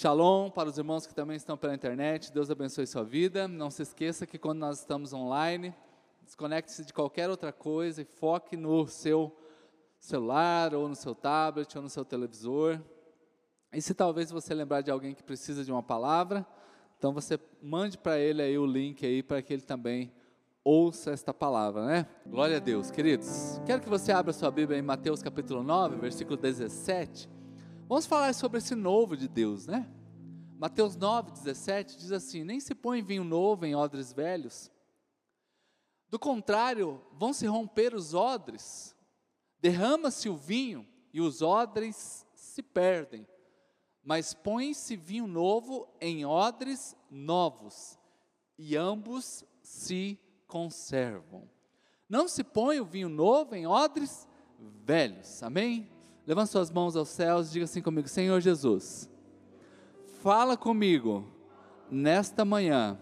Shalom para os irmãos que também estão pela internet. Deus abençoe sua vida. Não se esqueça que quando nós estamos online, desconecte-se de qualquer outra coisa e foque no seu celular, ou no seu tablet, ou no seu televisor. E se talvez você lembrar de alguém que precisa de uma palavra, então você mande para ele aí o link aí para que ele também ouça esta palavra, né? Glória a Deus, queridos. Quero que você abra sua Bíblia em Mateus capítulo 9, versículo 17. Vamos falar sobre esse novo de Deus, né? Mateus 9, 17 diz assim: Nem se põe vinho novo em odres velhos. Do contrário, vão se romper os odres, derrama-se o vinho e os odres se perdem mas põe-se vinho novo em odres novos, e ambos se conservam. Não se põe o vinho novo em odres velhos. Amém? Levante suas mãos aos céus e diga assim comigo: Senhor Jesus, fala comigo nesta manhã,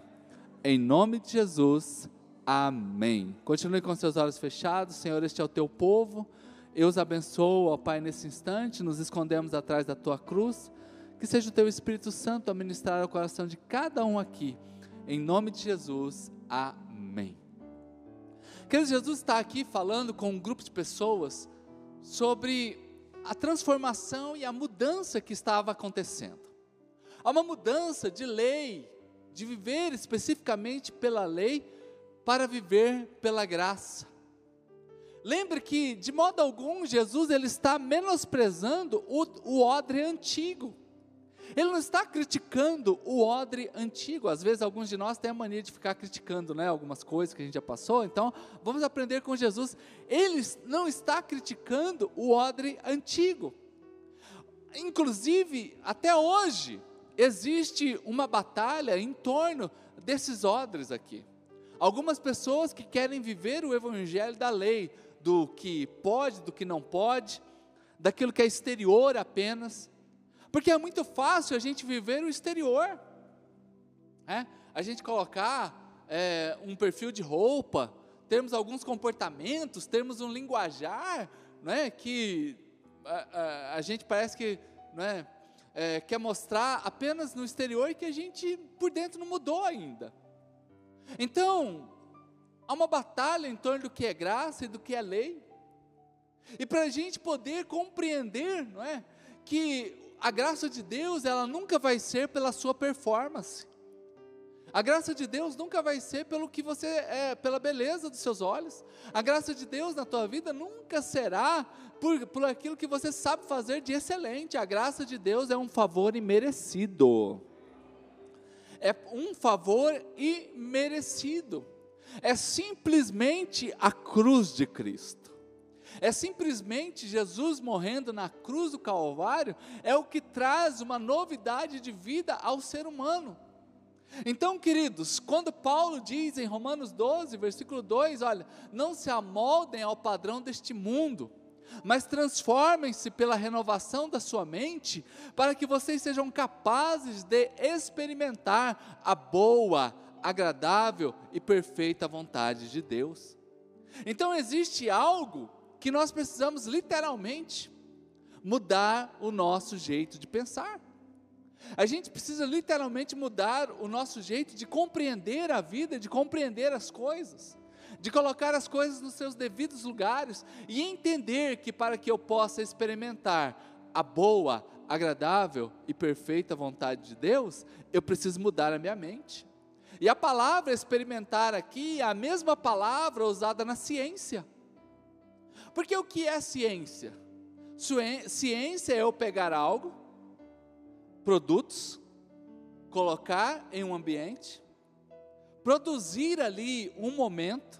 em nome de Jesus. Amém. Continue com seus olhos fechados, Senhor, este é o teu povo. Eu os abençoo, ó Pai, nesse instante. Nos escondemos atrás da tua cruz que seja o teu Espírito Santo a ministrar ao coração de cada um aqui. Em nome de Jesus, amém. Queridos, Jesus está aqui falando com um grupo de pessoas sobre a transformação e a mudança que estava acontecendo. Há uma mudança de lei, de viver especificamente pela lei, para viver pela graça. Lembre que, de modo algum, Jesus ele está menosprezando o, o odre antigo. Ele não está criticando o odre antigo. Às vezes alguns de nós têm a mania de ficar criticando, né, algumas coisas que a gente já passou. Então, vamos aprender com Jesus. Ele não está criticando o odre antigo. Inclusive, até hoje existe uma batalha em torno desses odres aqui. Algumas pessoas que querem viver o evangelho da lei, do que pode, do que não pode, daquilo que é exterior apenas. Porque é muito fácil a gente viver o exterior, é? a gente colocar é, um perfil de roupa, termos alguns comportamentos, termos um linguajar, né, que a, a, a, gente parece que né, é, quer mostrar apenas no exterior que a gente por dentro não mudou ainda. Então, há uma batalha em torno do que é graça e do que é lei. E para a gente poder compreender, não é, que a graça de Deus, ela nunca vai ser pela sua performance. A graça de Deus nunca vai ser pelo que você é, pela beleza dos seus olhos. A graça de Deus na tua vida nunca será por, por aquilo que você sabe fazer de excelente. A graça de Deus é um favor imerecido. É um favor imerecido. É simplesmente a cruz de Cristo. É simplesmente Jesus morrendo na cruz do Calvário, é o que traz uma novidade de vida ao ser humano. Então, queridos, quando Paulo diz em Romanos 12, versículo 2, olha, não se amoldem ao padrão deste mundo, mas transformem-se pela renovação da sua mente, para que vocês sejam capazes de experimentar a boa, agradável e perfeita vontade de Deus. Então existe algo que nós precisamos literalmente mudar o nosso jeito de pensar. A gente precisa literalmente mudar o nosso jeito de compreender a vida, de compreender as coisas, de colocar as coisas nos seus devidos lugares e entender que para que eu possa experimentar a boa, agradável e perfeita vontade de Deus, eu preciso mudar a minha mente. E a palavra experimentar aqui é a mesma palavra usada na ciência. Porque o que é ciência? Ciência é eu pegar algo, produtos, colocar em um ambiente, produzir ali um momento,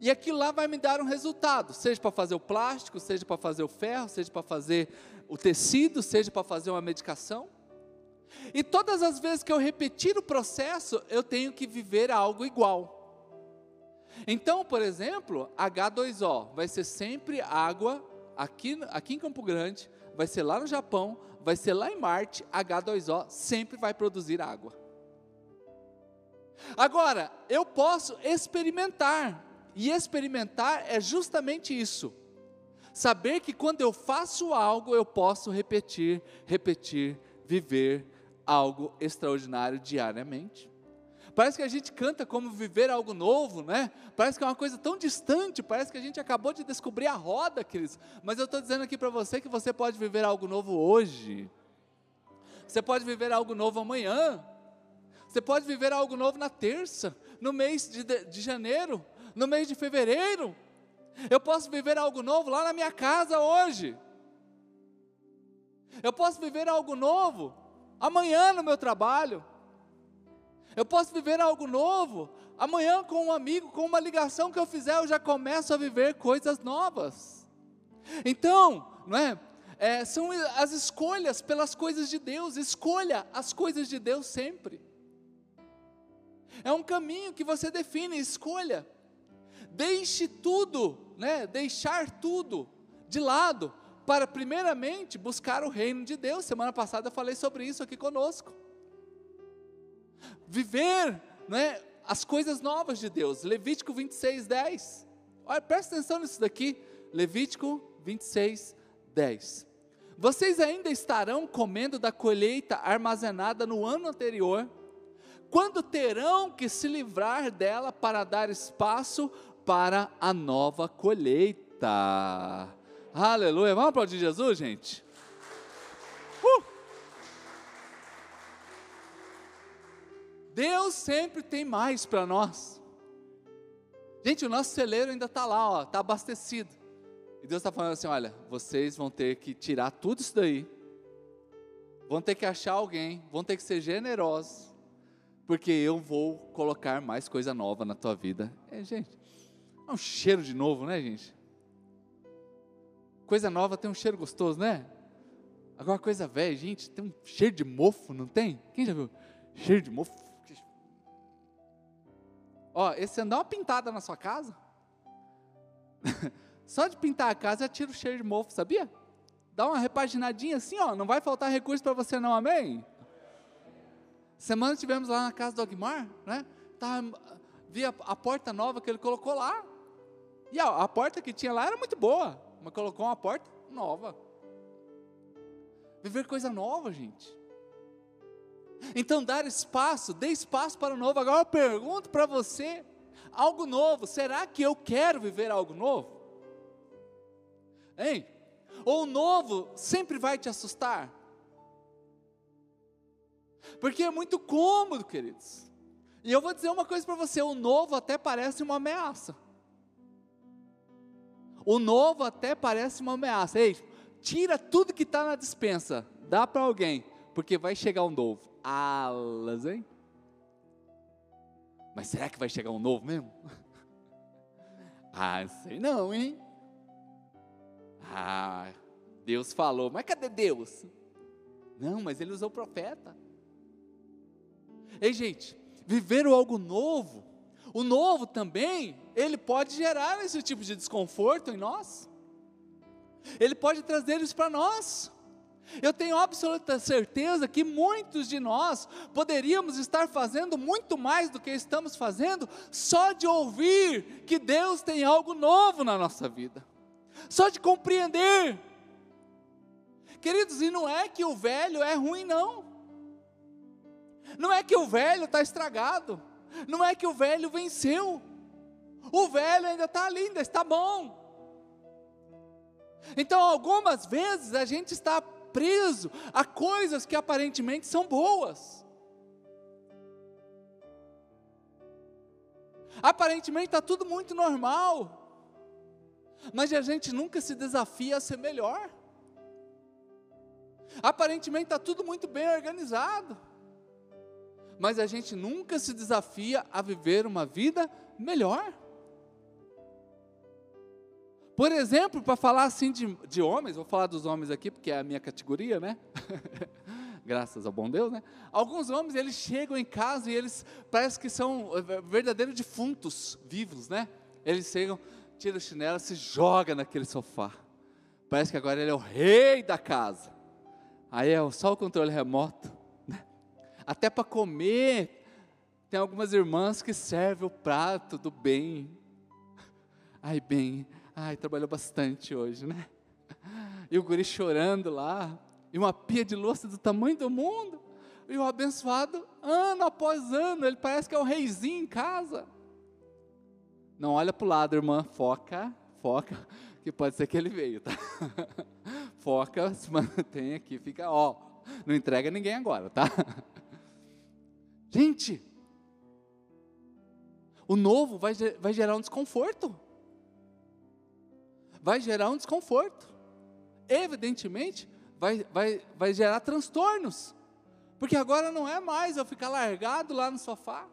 e aquilo lá vai me dar um resultado, seja para fazer o plástico, seja para fazer o ferro, seja para fazer o tecido, seja para fazer uma medicação. E todas as vezes que eu repetir o processo, eu tenho que viver algo igual. Então, por exemplo, H2O vai ser sempre água aqui, aqui em Campo Grande, vai ser lá no Japão, vai ser lá em Marte, H2O sempre vai produzir água. Agora, eu posso experimentar, e experimentar é justamente isso. Saber que quando eu faço algo, eu posso repetir, repetir, viver algo extraordinário diariamente. Parece que a gente canta como viver algo novo, né? Parece que é uma coisa tão distante, parece que a gente acabou de descobrir a roda, queridos. Mas eu estou dizendo aqui para você que você pode viver algo novo hoje. Você pode viver algo novo amanhã. Você pode viver algo novo na terça, no mês de, de, de janeiro, no mês de fevereiro. Eu posso viver algo novo lá na minha casa hoje. Eu posso viver algo novo amanhã no meu trabalho. Eu posso viver algo novo amanhã com um amigo, com uma ligação que eu fizer, eu já começo a viver coisas novas. Então, não é? é são as escolhas pelas coisas de Deus. Escolha as coisas de Deus sempre. É um caminho que você define, escolha. Deixe tudo, né? Deixar tudo de lado para primeiramente buscar o reino de Deus. Semana passada eu falei sobre isso aqui conosco. Viver, né, as coisas novas de Deus. Levítico 26, 10. Olha, presta atenção nisso daqui. Levítico 26, 10. Vocês ainda estarão comendo da colheita armazenada no ano anterior, quando terão que se livrar dela para dar espaço para a nova colheita. Aleluia. Vamos aplaudir Jesus, gente? Uh! Deus sempre tem mais para nós. Gente, o nosso celeiro ainda está lá, ó, está abastecido. E Deus está falando assim: olha, vocês vão ter que tirar tudo isso daí, vão ter que achar alguém, vão ter que ser generosos, porque eu vou colocar mais coisa nova na tua vida. É, gente, é um cheiro de novo, né, gente? Coisa nova tem um cheiro gostoso, né? Agora coisa velha, gente, tem um cheiro de mofo, não tem? Quem já viu? Cheiro de mofo. Ó, esse ano dá uma pintada na sua casa. Só de pintar a casa já tira o cheiro de mofo, sabia? Dá uma repaginadinha assim, ó, não vai faltar recurso para você não, amém? Semana tivemos lá na casa do Agmar, né? Tava, vi a, a porta nova que ele colocou lá. E a, a porta que tinha lá era muito boa mas colocou uma porta nova. Viver coisa nova, gente. Então, dar espaço, dê espaço para o novo. Agora eu pergunto para você: algo novo, será que eu quero viver algo novo? Hein? Ou o novo sempre vai te assustar? Porque é muito cômodo, queridos. E eu vou dizer uma coisa para você: o novo até parece uma ameaça. O novo até parece uma ameaça. Ei, tira tudo que está na dispensa, dá para alguém, porque vai chegar um novo. Alas, hein? Mas será que vai chegar um novo mesmo? ah, sei não, hein? Ah, Deus falou, mas cadê Deus? Não, mas ele usou o profeta. Ei, gente, viver algo novo o novo também, ele pode gerar esse tipo de desconforto em nós. Ele pode trazer isso para nós. Eu tenho absoluta certeza que muitos de nós poderíamos estar fazendo muito mais do que estamos fazendo só de ouvir que Deus tem algo novo na nossa vida, só de compreender. Queridos, e não é que o velho é ruim, não, não é que o velho está estragado, não é que o velho venceu. O velho ainda está ali, ainda está bom. Então, algumas vezes a gente está preso a coisas que aparentemente são boas. Aparentemente está tudo muito normal, mas a gente nunca se desafia a ser melhor. Aparentemente está tudo muito bem organizado, mas a gente nunca se desafia a viver uma vida melhor. Por exemplo, para falar assim de, de homens, vou falar dos homens aqui, porque é a minha categoria, né? Graças ao bom Deus, né? Alguns homens, eles chegam em casa e eles parece que são eh, verdadeiros defuntos vivos, né? Eles chegam, tiram o chinelo, se joga naquele sofá. Parece que agora ele é o rei da casa. Aí é só o controle remoto até para comer. Tem algumas irmãs que servem o prato do bem. Ai, bem, ai, trabalhou bastante hoje, né? E o guri chorando lá. e uma pia de louça do tamanho do mundo. E o abençoado, ano após ano, ele parece que é um reizinho em casa. Não olha para o lado, irmã, foca, foca, que pode ser que ele veio, tá? Foca, se mantém aqui, fica, ó, não entrega ninguém agora, tá? Gente, o novo vai, vai gerar um desconforto. Vai gerar um desconforto. Evidentemente, vai, vai, vai gerar transtornos. Porque agora não é mais eu ficar largado lá no sofá.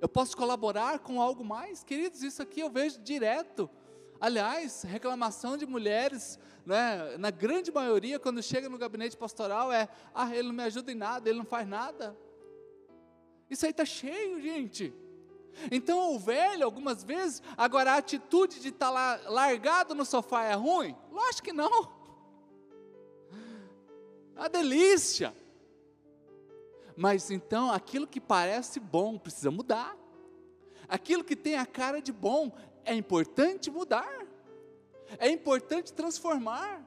Eu posso colaborar com algo mais? Queridos, isso aqui eu vejo direto. Aliás, reclamação de mulheres, né, na grande maioria, quando chega no gabinete pastoral, é: ah, ele não me ajuda em nada, ele não faz nada. Isso aí está cheio, gente. Então o velho, algumas vezes, agora a atitude de estar tá lá largado no sofá é ruim? Lógico que não. É uma delícia. Mas então aquilo que parece bom precisa mudar. Aquilo que tem a cara de bom é importante mudar. É importante transformar.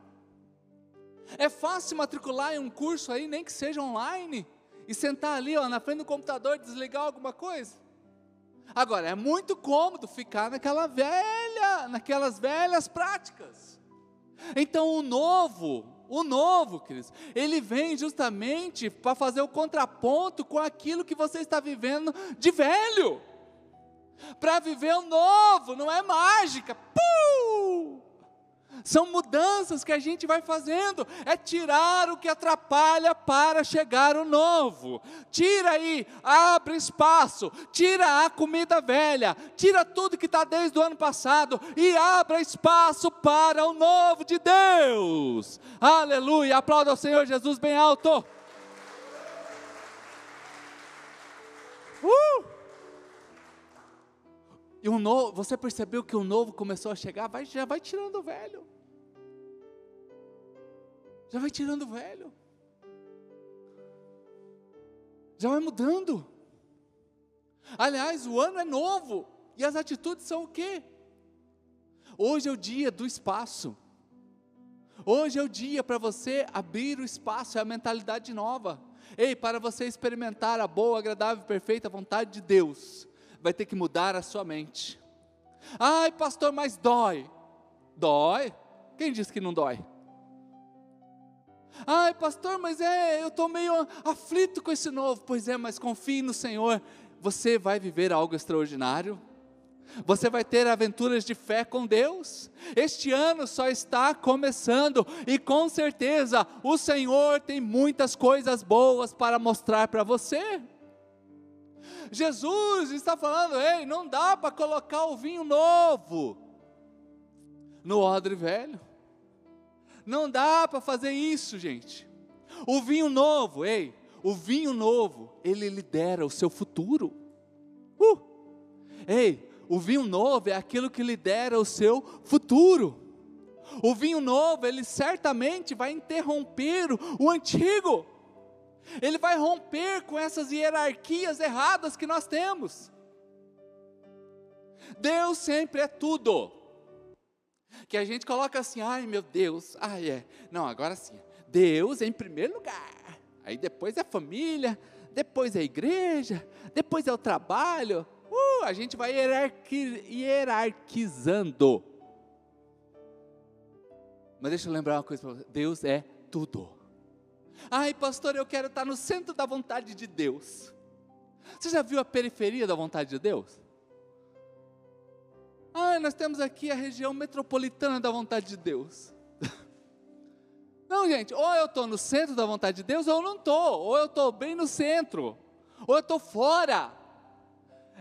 É fácil matricular em um curso aí, nem que seja online, e sentar ali ó, na frente do computador, desligar alguma coisa. Agora, é muito cômodo ficar naquela velha, naquelas velhas práticas. Então, o novo, o novo, queridos, ele vem justamente para fazer o contraponto com aquilo que você está vivendo de velho. Para viver o novo, não é mágica. Puh! São mudanças que a gente vai fazendo, é tirar o que atrapalha para chegar o novo. Tira aí, abre espaço, tira a comida velha, tira tudo que está desde o ano passado e abra espaço para o novo de Deus. Aleluia! Aplauda ao Senhor Jesus bem alto. Uh! E um novo, você percebeu que o novo começou a chegar, vai, já vai tirando o velho. Já vai tirando o velho. Já vai mudando. Aliás, o ano é novo. E as atitudes são o quê? Hoje é o dia do espaço. Hoje é o dia para você abrir o espaço, é a mentalidade nova. Ei, para você experimentar a boa, agradável e perfeita vontade de Deus, vai ter que mudar a sua mente. Ai, pastor, mas dói. Dói? Quem disse que não dói? Ai, pastor, mas é, eu estou meio aflito com esse novo. Pois é, mas confie no Senhor. Você vai viver algo extraordinário. Você vai ter aventuras de fé com Deus. Este ano só está começando e com certeza o Senhor tem muitas coisas boas para mostrar para você. Jesus está falando: ei, não dá para colocar o vinho novo no odre velho. Não dá para fazer isso, gente. O vinho novo, ei, o vinho novo, ele lidera o seu futuro. Uh! Ei, o vinho novo é aquilo que lidera o seu futuro. O vinho novo, ele certamente vai interromper o antigo. Ele vai romper com essas hierarquias erradas que nós temos. Deus sempre é tudo. Que a gente coloca assim, ai meu Deus, ai é. Não, agora sim. Deus em primeiro lugar. Aí depois é a família, depois é a igreja, depois é o trabalho. Uh, a gente vai hierarqui, hierarquizando. Mas deixa eu lembrar uma coisa para você: Deus é tudo. Ai, pastor, eu quero estar no centro da vontade de Deus. Você já viu a periferia da vontade de Deus? Ah, nós temos aqui a região metropolitana da vontade de Deus. Não, gente, ou eu estou no centro da vontade de Deus, ou eu não estou, ou eu estou bem no centro, ou eu estou fora.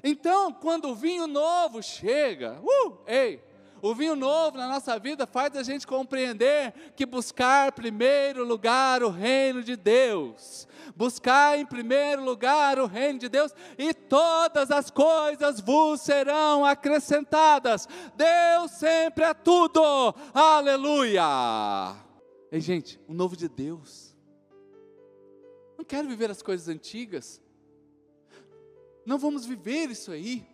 Então, quando o vinho novo chega, uh, ei, o vinho novo na nossa vida faz a gente compreender que buscar primeiro lugar o reino de Deus, buscar em primeiro lugar o reino de Deus e todas as coisas vos serão acrescentadas. Deus sempre é tudo. Aleluia! Ei, gente, o novo de Deus. Não quero viver as coisas antigas. Não vamos viver isso aí.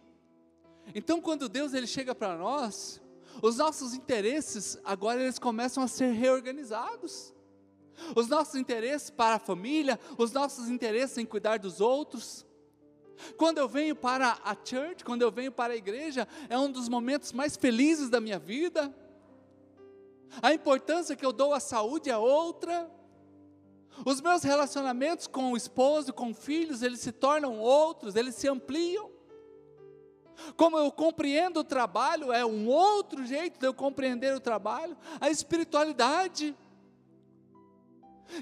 Então, quando Deus ele chega para nós, os nossos interesses agora eles começam a ser reorganizados. os nossos interesses para a família, os nossos interesses em cuidar dos outros. Quando eu venho para a church, quando eu venho para a igreja, é um dos momentos mais felizes da minha vida. A importância que eu dou à saúde é outra. Os meus relacionamentos com o esposo, com filhos, eles se tornam outros, eles se ampliam. Como eu compreendo o trabalho, é um outro jeito de eu compreender o trabalho, a espiritualidade.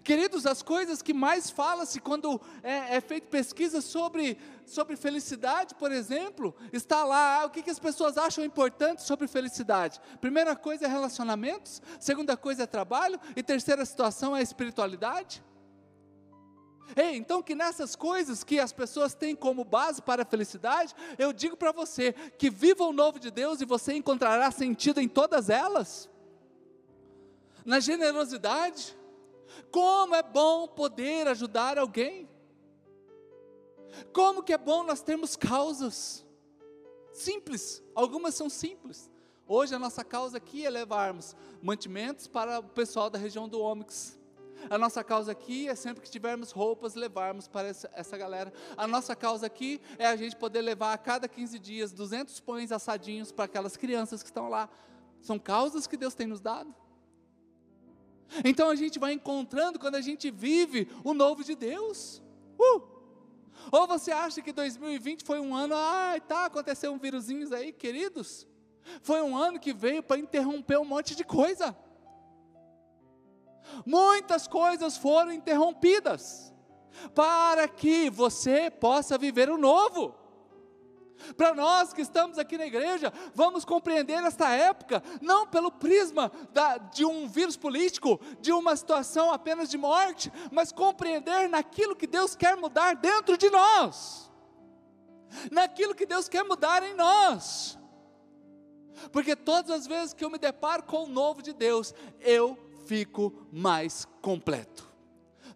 Queridos, as coisas que mais fala-se quando é, é feita pesquisa sobre, sobre felicidade, por exemplo, está lá ah, o que, que as pessoas acham importante sobre felicidade. Primeira coisa é relacionamentos, segunda coisa é trabalho, e terceira situação é espiritualidade. Ei, então que nessas coisas que as pessoas têm como base para a felicidade, eu digo para você que viva o novo de Deus e você encontrará sentido em todas elas. Na generosidade, como é bom poder ajudar alguém. Como que é bom nós termos causas simples, algumas são simples. Hoje a nossa causa aqui é levarmos mantimentos para o pessoal da região do Ômix. A nossa causa aqui é sempre que tivermos roupas, levarmos para essa, galera. A nossa causa aqui é a gente poder levar a cada 15 dias 200 pães assadinhos para aquelas crianças que estão lá. São causas que Deus tem nos dado. Então a gente vai encontrando quando a gente vive o novo de Deus. Uh! Ou você acha que 2020 foi um ano, ai, tá, aconteceu um vírusinhos aí, queridos? Foi um ano que veio para interromper um monte de coisa. Muitas coisas foram interrompidas para que você possa viver o novo. Para nós que estamos aqui na igreja, vamos compreender esta época, não pelo prisma da, de um vírus político, de uma situação apenas de morte, mas compreender naquilo que Deus quer mudar dentro de nós, naquilo que Deus quer mudar em nós. Porque todas as vezes que eu me deparo com o novo de Deus, eu fico mais completo.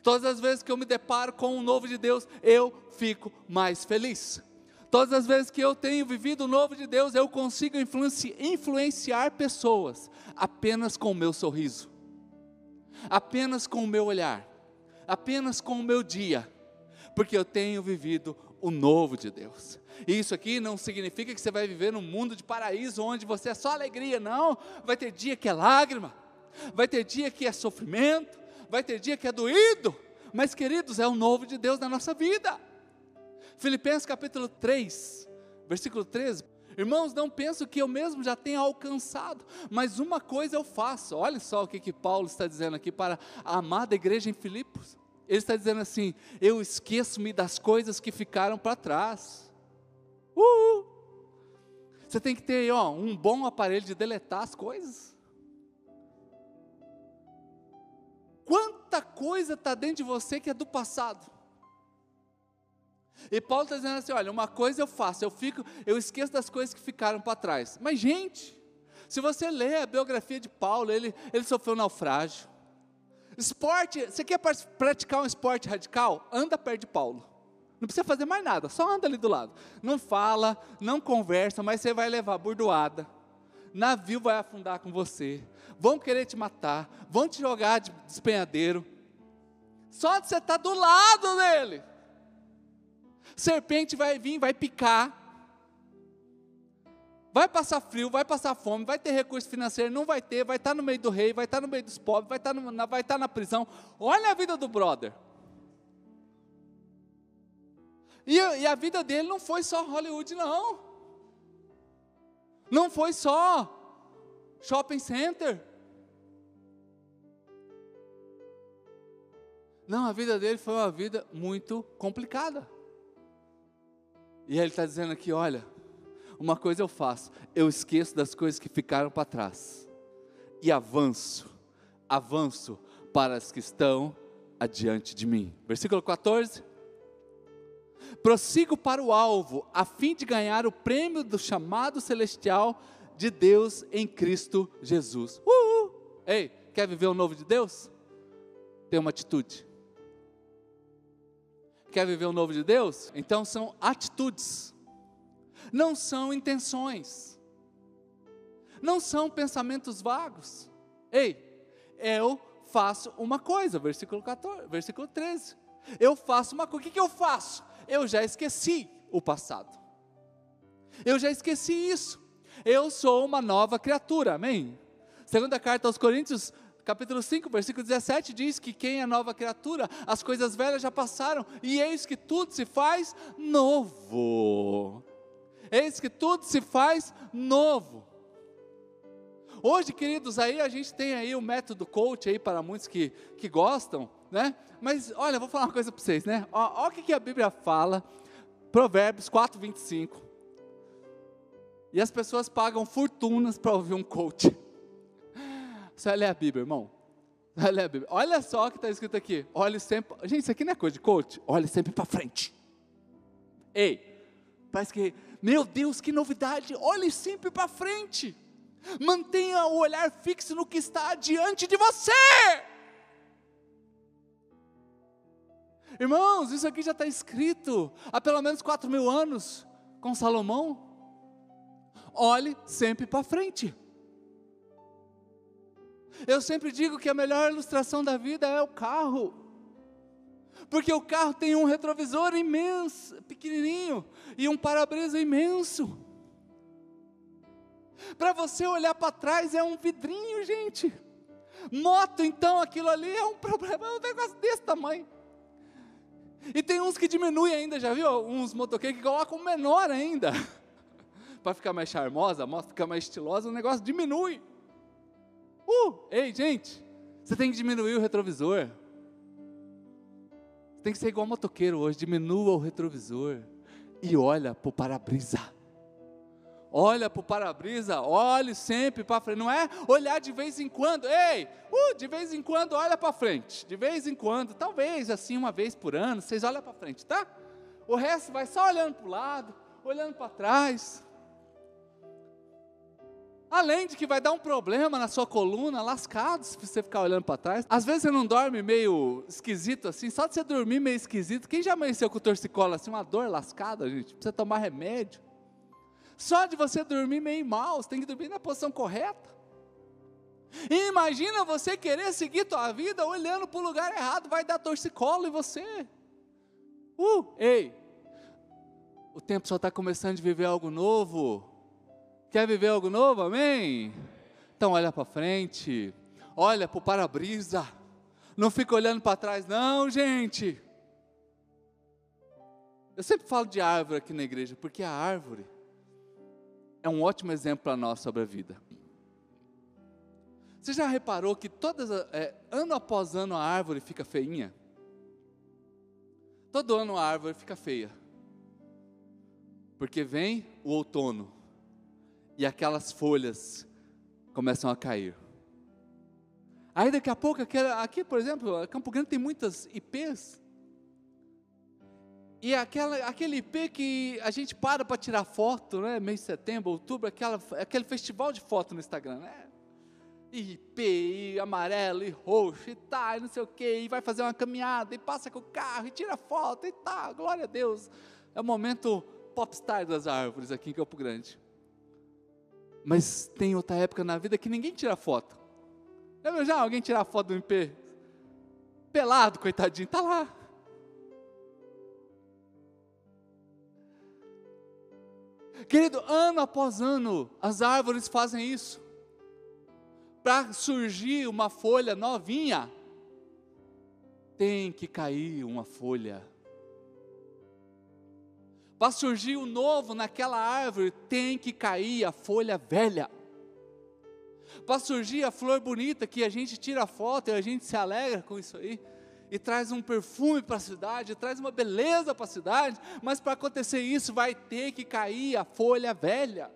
Todas as vezes que eu me deparo com o novo de Deus, eu fico mais feliz. Todas as vezes que eu tenho vivido o novo de Deus, eu consigo influenci influenciar pessoas apenas com o meu sorriso, apenas com o meu olhar, apenas com o meu dia, porque eu tenho vivido o novo de Deus. E isso aqui não significa que você vai viver num mundo de paraíso onde você é só alegria, não. Vai ter dia que é lágrima, vai ter dia que é sofrimento, vai ter dia que é doído, mas queridos, é o novo de Deus na nossa vida. Filipenses capítulo 3, versículo 13. Irmãos, não penso que eu mesmo já tenha alcançado, mas uma coisa eu faço. Olha só o que, que Paulo está dizendo aqui para a amada igreja em Filipos. Ele está dizendo assim: Eu esqueço-me das coisas que ficaram para trás. Uhul. Você tem que ter ó, um bom aparelho de deletar as coisas. Quanta coisa está dentro de você que é do passado. E Paulo está dizendo assim: olha, uma coisa eu faço, eu fico, eu esqueço das coisas que ficaram para trás. Mas, gente, se você lê a biografia de Paulo, ele, ele sofreu naufrágio. Esporte, você quer praticar um esporte radical? Anda perto de Paulo. Não precisa fazer mais nada, só anda ali do lado. Não fala, não conversa, mas você vai levar burdoada. Navio vai afundar com você. Vão querer te matar, vão te jogar de despenhadeiro. Só de você estar tá do lado dele serpente vai vir, vai picar, vai passar frio, vai passar fome, vai ter recurso financeiro, não vai ter, vai estar no meio do rei, vai estar no meio dos pobres, vai estar, no, na, vai estar na prisão. Olha a vida do brother. E, e a vida dele não foi só Hollywood, não. Não foi só shopping center. Não, a vida dele foi uma vida muito complicada. E ele está dizendo aqui: olha, uma coisa eu faço, eu esqueço das coisas que ficaram para trás e avanço, avanço para as que estão adiante de mim. Versículo 14. Prossigo para o alvo, a fim de ganhar o prêmio do chamado celestial de Deus em Cristo Jesus. Uhul. Ei, quer viver o novo de Deus? Tem uma atitude. Quer viver o novo de Deus? Então são atitudes, não são intenções, não são pensamentos vagos. Ei, eu faço uma coisa, versículo 14, versículo 13. Eu faço uma coisa. O que, que eu faço? Eu já esqueci o passado. Eu já esqueci isso. Eu sou uma nova criatura. Amém? Segunda carta aos Coríntios, capítulo 5, versículo 17 diz que quem é nova criatura, as coisas velhas já passaram e eis que tudo se faz novo. Eis que tudo se faz novo. Hoje, queridos, aí a gente tem aí o método coach aí para muitos que, que gostam, né? Mas olha, vou falar uma coisa para vocês, né? Olha o que, que a Bíblia fala, Provérbios 4, 25. E as pessoas pagam fortunas para ouvir um coach. Você vai ler a Bíblia, irmão. Vai ler a Bíblia. Olha só o que está escrito aqui. Olhe sempre. Gente, isso aqui não é coisa de coach. Olhe sempre para frente. Ei, parece que, meu Deus, que novidade. Olhe sempre para frente. Mantenha o olhar fixo no que está diante de você. Irmãos, isso aqui já está escrito há pelo menos quatro mil anos com Salomão. Olhe sempre para frente. Eu sempre digo que a melhor ilustração da vida é o carro. Porque o carro tem um retrovisor imenso, pequenininho, e um para-brisa imenso. Para você olhar para trás é um vidrinho, gente. Moto, então, aquilo ali é um problema, é um negócio desse tamanho. E tem uns que diminuem ainda, já viu? Uns motoqueiros que colocam menor ainda. para ficar mais charmosa, a moto ficar mais estilosa, o negócio diminui. Uh, ei, gente, você tem que diminuir o retrovisor. Você tem que ser igual motoqueiro hoje, diminua o retrovisor e olha para o para-brisa olha para o para-brisa, olhe sempre para frente, não é olhar de vez em quando, ei, uh, de vez em quando olha para frente, de vez em quando, talvez assim uma vez por ano, vocês olham para frente, tá? O resto vai só olhando para o lado, olhando para trás. Além de que vai dar um problema na sua coluna, lascado, se você ficar olhando para trás. Às vezes você não dorme meio esquisito assim, só de você dormir meio esquisito. Quem já amanheceu com torcicolo assim, uma dor lascada, gente? Precisa tomar remédio. Só de você dormir meio mal, você tem que dormir na posição correta. E imagina você querer seguir tua vida olhando para o lugar errado, vai dar torcicolo em você. Uh, ei, o tempo só está começando de viver algo novo. Quer viver algo novo? Amém? Então olha para frente, olha para o para-brisa. Não fica olhando para trás, não, gente. Eu sempre falo de árvore aqui na igreja, porque a árvore é um ótimo exemplo para nós sobre a vida. Você já reparou que todas, é, ano após ano a árvore fica feinha? Todo ano a árvore fica feia. Porque vem o outono e aquelas folhas começam a cair. Aí daqui a pouco, aqui, por exemplo, Campo Grande tem muitas IPs. E aquela, aquele IP que a gente para para tirar foto, né? Mês de setembro, outubro, aquela, aquele festival de foto no Instagram, né? IP, e amarelo, e roxo, e tá, e não sei o quê, e vai fazer uma caminhada, e passa com o carro, e tira foto, e tá, glória a Deus. É o momento popstar das árvores aqui em Campo Grande. Mas tem outra época na vida que ninguém tira foto. Viu já alguém tirar foto do IP? Pelado, coitadinho, tá lá. Querido, ano após ano, as árvores fazem isso. Para surgir uma folha novinha, tem que cair uma folha. Para surgir o novo naquela árvore, tem que cair a folha velha. Para surgir a flor bonita que a gente tira foto e a gente se alegra com isso aí, e traz um perfume para a cidade, traz uma beleza para a cidade, mas para acontecer isso vai ter que cair a folha velha.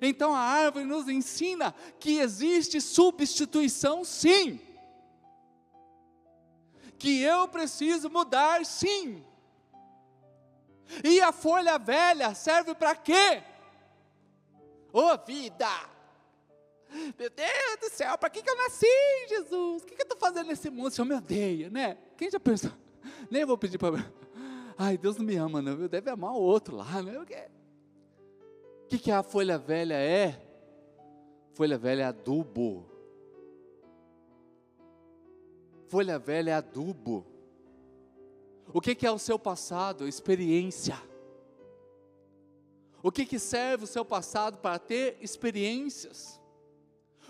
Então a árvore nos ensina que existe substituição, sim. Que eu preciso mudar, sim. E a folha velha serve para quê? Ô oh, vida! Meu Deus do céu, para que, que eu nasci, Jesus? O que, que eu estou fazendo nesse mundo? O Senhor me odeia, né? Quem já pensou? Nem vou pedir para. Ai, Deus não me ama, não, viu? Deve amar o outro lá, né? O que, que a folha velha é? Folha velha é adubo. Folha velha é adubo. O que, é o seu passado? Experiência. O que, que serve o seu passado para ter experiências?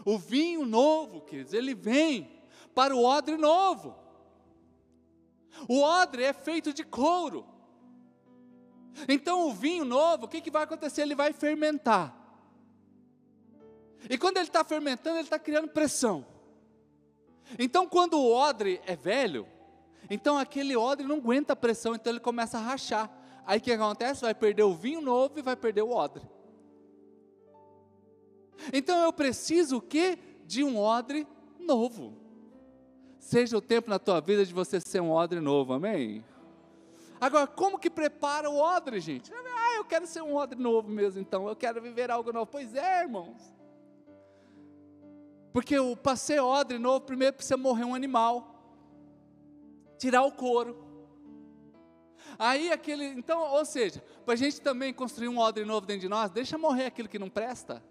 O vinho novo, queridos, ele vem para o odre novo. O odre é feito de couro. Então o vinho novo, o que, que vai acontecer? Ele vai fermentar. E quando ele está fermentando, ele está criando pressão. Então quando o odre é velho, então aquele odre não aguenta a pressão, então ele começa a rachar. Aí o que acontece? Vai perder o vinho novo e vai perder o odre. Então eu preciso o quê? De um odre novo. Seja o tempo na tua vida de você ser um odre novo, amém? Agora, como que prepara o odre, gente? Ah, eu quero ser um odre novo mesmo, então, eu quero viver algo novo. Pois é, irmãos. Porque o ser odre novo, primeiro precisa morrer um animal, tirar o couro. Aí aquele, então, ou seja, para a gente também construir um odre novo dentro de nós, deixa morrer aquilo que não presta.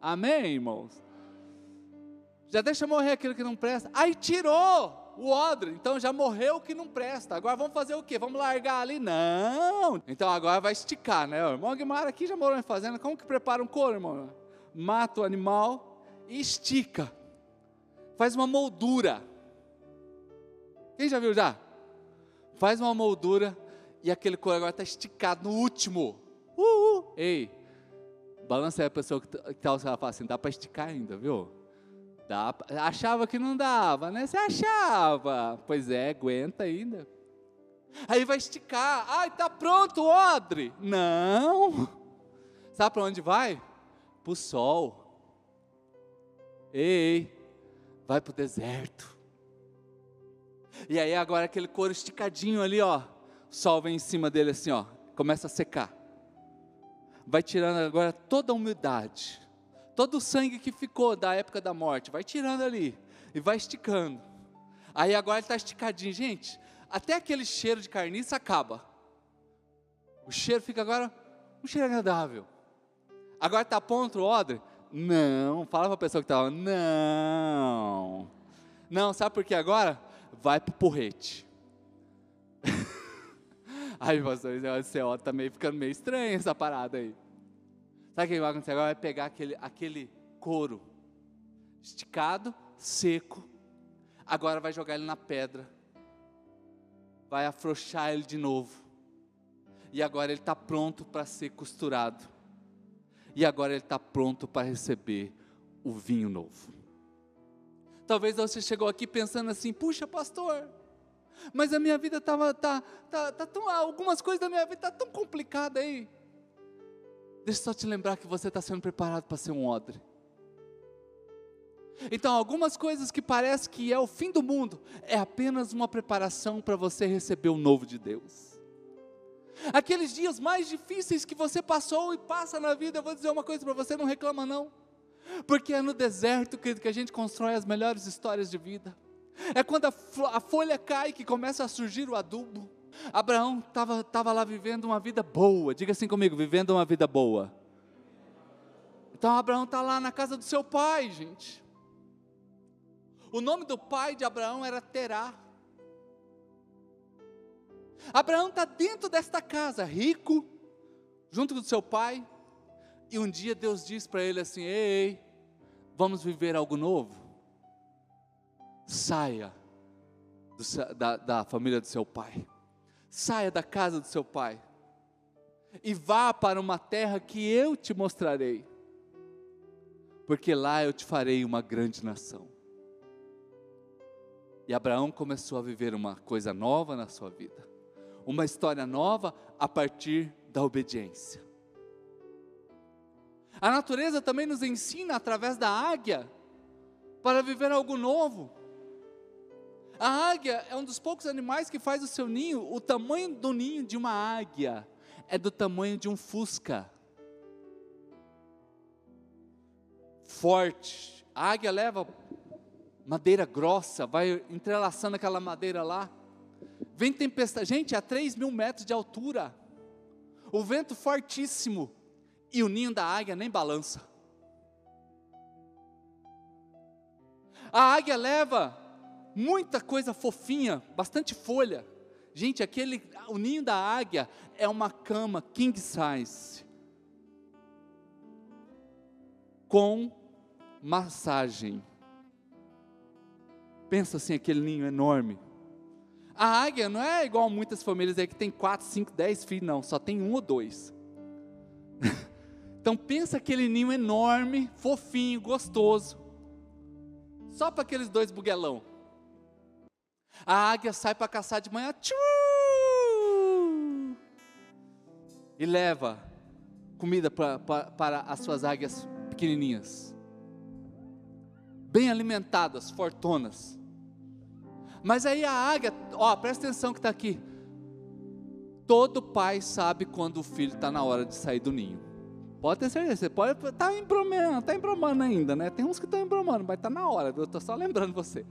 Amém, irmãos? Já deixa morrer aquilo que não presta. Aí tirou o odre, então já morreu o que não presta. Agora vamos fazer o quê? Vamos largar ali? Não. Então agora vai esticar, né? O irmão Guimar aqui já morou em fazenda. Como que prepara um couro, irmão? Mata o animal e estica. Faz uma moldura. Quem já viu já? Faz uma moldura e aquele couro agora está esticado no último. Uh, Ei, balança aí a pessoa que está e fala assim, dá para esticar ainda, viu? Dá, achava que não dava, né? Você achava. Pois é, aguenta ainda. Aí vai esticar. Ai, tá pronto o odre. Não. Sabe para onde vai? Para o sol. Ei, vai para o deserto. E aí agora aquele couro esticadinho ali, ó. O sol vem em cima dele assim, ó. Começa a secar. Vai tirando agora toda a umidade todo o sangue que ficou da época da morte, vai tirando ali e vai esticando. Aí agora ele está esticadinho, gente. Até aquele cheiro de carniça acaba. O cheiro fica agora um cheiro agradável. Agora está pronto o odre? Não. Fala para a pessoa que estava, não. Não, sabe por que agora? Vai para o porrete. aí, pastor, esse odre está meio ficando meio estranho essa parada aí. Sabe o que vai acontecer agora? Vai pegar aquele, aquele couro esticado, seco, agora vai jogar ele na pedra, vai afrouxar ele de novo, e agora ele está pronto para ser costurado, e agora ele está pronto para receber o vinho novo. Talvez você chegou aqui pensando assim: puxa, pastor, mas a minha vida estava, tá, tá, tá tão, algumas coisas da minha vida tá tão complicadas aí. Deixa eu só te lembrar que você está sendo preparado para ser um odre. Então, algumas coisas que parece que é o fim do mundo, é apenas uma preparação para você receber o novo de Deus. Aqueles dias mais difíceis que você passou e passa na vida, eu vou dizer uma coisa para você, não reclama não. Porque é no deserto, querido, que a gente constrói as melhores histórias de vida. É quando a, a folha cai que começa a surgir o adubo. Abraão estava tava lá vivendo uma vida boa, diga assim comigo, vivendo uma vida boa. Então Abraão está lá na casa do seu pai, gente. O nome do pai de Abraão era Terá. Abraão está dentro desta casa, rico, junto com seu pai. E um dia Deus diz para ele assim: Ei, vamos viver algo novo? Saia do, da, da família do seu pai saia da casa do seu pai e vá para uma terra que eu te mostrarei, porque lá eu te farei uma grande nação. E Abraão começou a viver uma coisa nova na sua vida, uma história nova a partir da obediência. A natureza também nos ensina através da águia para viver algo novo. A águia é um dos poucos animais que faz o seu ninho, o tamanho do ninho de uma águia é do tamanho de um fusca. Forte. A águia leva madeira grossa, vai entrelaçando aquela madeira lá. Vem tempestade, gente, a 3 mil metros de altura. O vento fortíssimo. E o ninho da águia nem balança. A águia leva muita coisa fofinha, bastante folha. Gente, aquele, o ninho da águia é uma cama king size, com massagem. Pensa assim, aquele ninho enorme. A águia não é igual muitas famílias aí que tem quatro, cinco, dez filhos, não, só tem um ou dois. então pensa aquele ninho enorme, fofinho, gostoso. Só para aqueles dois buguelão. A águia sai para caçar de manhã, tchu, e leva comida pra, pra, para as suas águias pequenininhas, bem alimentadas, fortonas. Mas aí a águia, ó, presta atenção que está aqui. Todo pai sabe quando o filho está na hora de sair do ninho. Pode ter certeza, você pode estar tá embromando, está embromando ainda, né? Tem uns que estão embromando, mas está na hora, eu estou só lembrando você.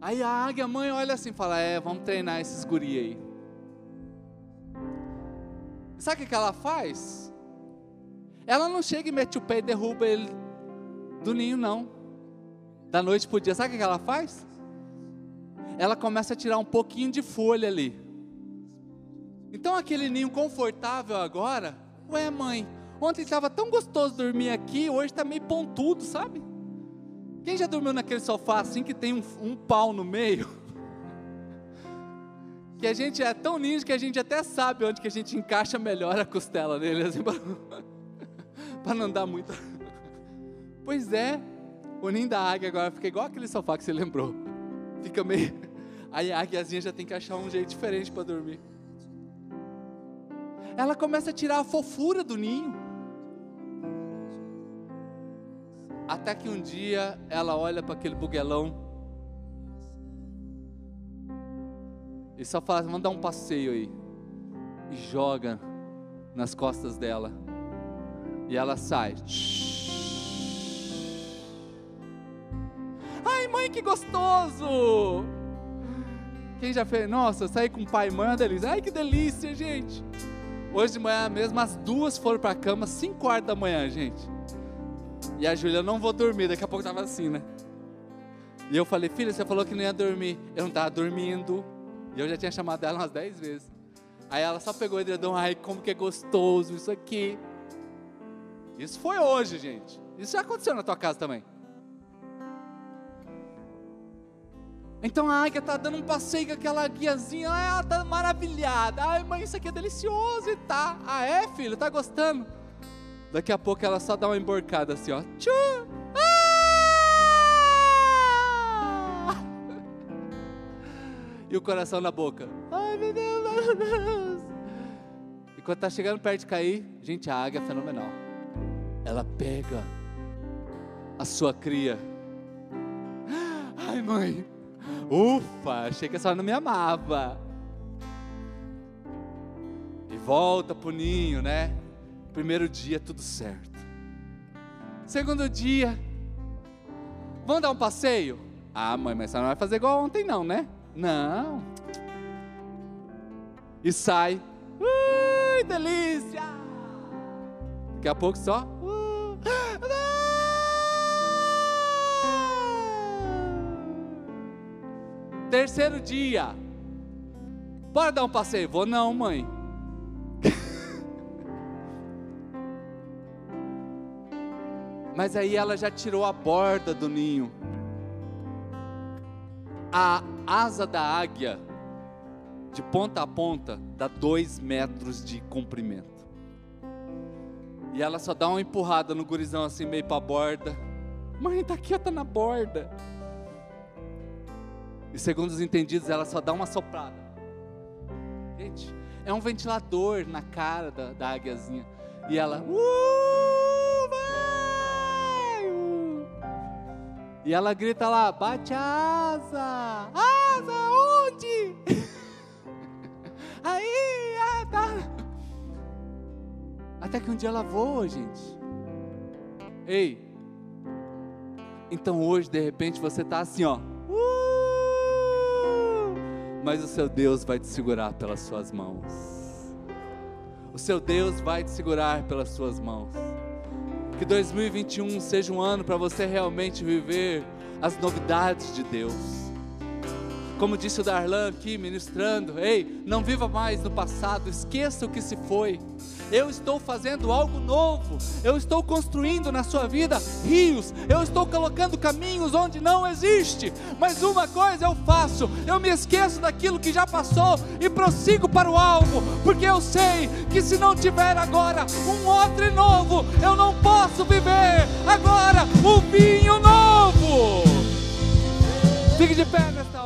Aí a águia mãe olha assim fala: É, vamos treinar esses guri aí. Sabe o que ela faz? Ela não chega e mete o pé e derruba ele do ninho, não. Da noite para o dia. Sabe o que ela faz? Ela começa a tirar um pouquinho de folha ali. Então aquele ninho confortável agora, ué mãe, ontem estava tão gostoso dormir aqui, hoje está meio pontudo, sabe? Quem já dormiu naquele sofá assim que tem um, um pau no meio? Que a gente é tão ninja que a gente até sabe onde que a gente encaixa melhor a costela nele, assim, para não dar muito. Pois é, o ninho da águia agora fica igual aquele sofá que você lembrou. Fica meio. Aí a águiazinha já tem que achar um jeito diferente para dormir. Ela começa a tirar a fofura do ninho. Até que um dia ela olha para aquele buguelão e só fala: dar um passeio aí. E joga nas costas dela. E ela sai. Ai, mãe, que gostoso! Quem já fez? Nossa, sair com pai e mãe é uma delícia. Ai, que delícia, gente! Hoje de manhã mesmo, as duas foram para a cama, 5 horas da manhã, gente. E a Júlia, não vou dormir, daqui a pouco tava assim, né? E eu falei, filha, você falou que não ia dormir. Eu não estava dormindo. E eu já tinha chamado ela umas 10 vezes. Aí ela só pegou o edredom, ai, como que é gostoso isso aqui. Isso foi hoje, gente. Isso já aconteceu na tua casa também. Então a águia está dando um passeio com aquela guiazinha, ela está maravilhada. Ai, mãe, isso aqui é delicioso e tá. Ah, é, filho? Tá gostando? Daqui a pouco ela só dá uma emborcada assim, ó. Ah! E o coração na boca. Ai, meu Deus, meu Deus. E quando tá chegando perto de cair, gente, a águia é fenomenal. Ela pega a sua cria. Ai, mãe. Ufa, achei que a senhora não me amava. E volta pro ninho, né? Primeiro dia, tudo certo. Segundo dia, vamos dar um passeio? Ah, mãe, mas você não vai fazer igual ontem, não, né? Não. E sai. Ui, delícia! Daqui a pouco só. Terceiro dia. Bora dar um passeio? Vou não, mãe. Mas aí ela já tirou a borda do ninho. A asa da águia, de ponta a ponta, dá dois metros de comprimento. E ela só dá uma empurrada no gurizão assim, meio para a borda. Mãe, tá aqui, tá na borda. E segundo os entendidos, ela só dá uma soprada. Gente, é um ventilador na cara da, da águiazinha. E ela. Uh, E ela grita lá: bate a asa! Asa, onde? Aí, ah, tá. Até que um dia ela voa, gente. Ei, então hoje de repente você está assim, ó. Mas o seu Deus vai te segurar pelas suas mãos. O seu Deus vai te segurar pelas suas mãos. Que 2021 seja um ano para você realmente viver as novidades de Deus. Como disse o Darlan aqui ministrando, ei, não viva mais no passado, esqueça o que se foi. Eu estou fazendo algo novo, eu estou construindo na sua vida rios, eu estou colocando caminhos onde não existe. Mas uma coisa eu faço, eu me esqueço daquilo que já passou e prossigo para o alvo, porque eu sei que se não tiver agora um outro novo, eu não posso viver agora o vinho novo. Fique de pé nessa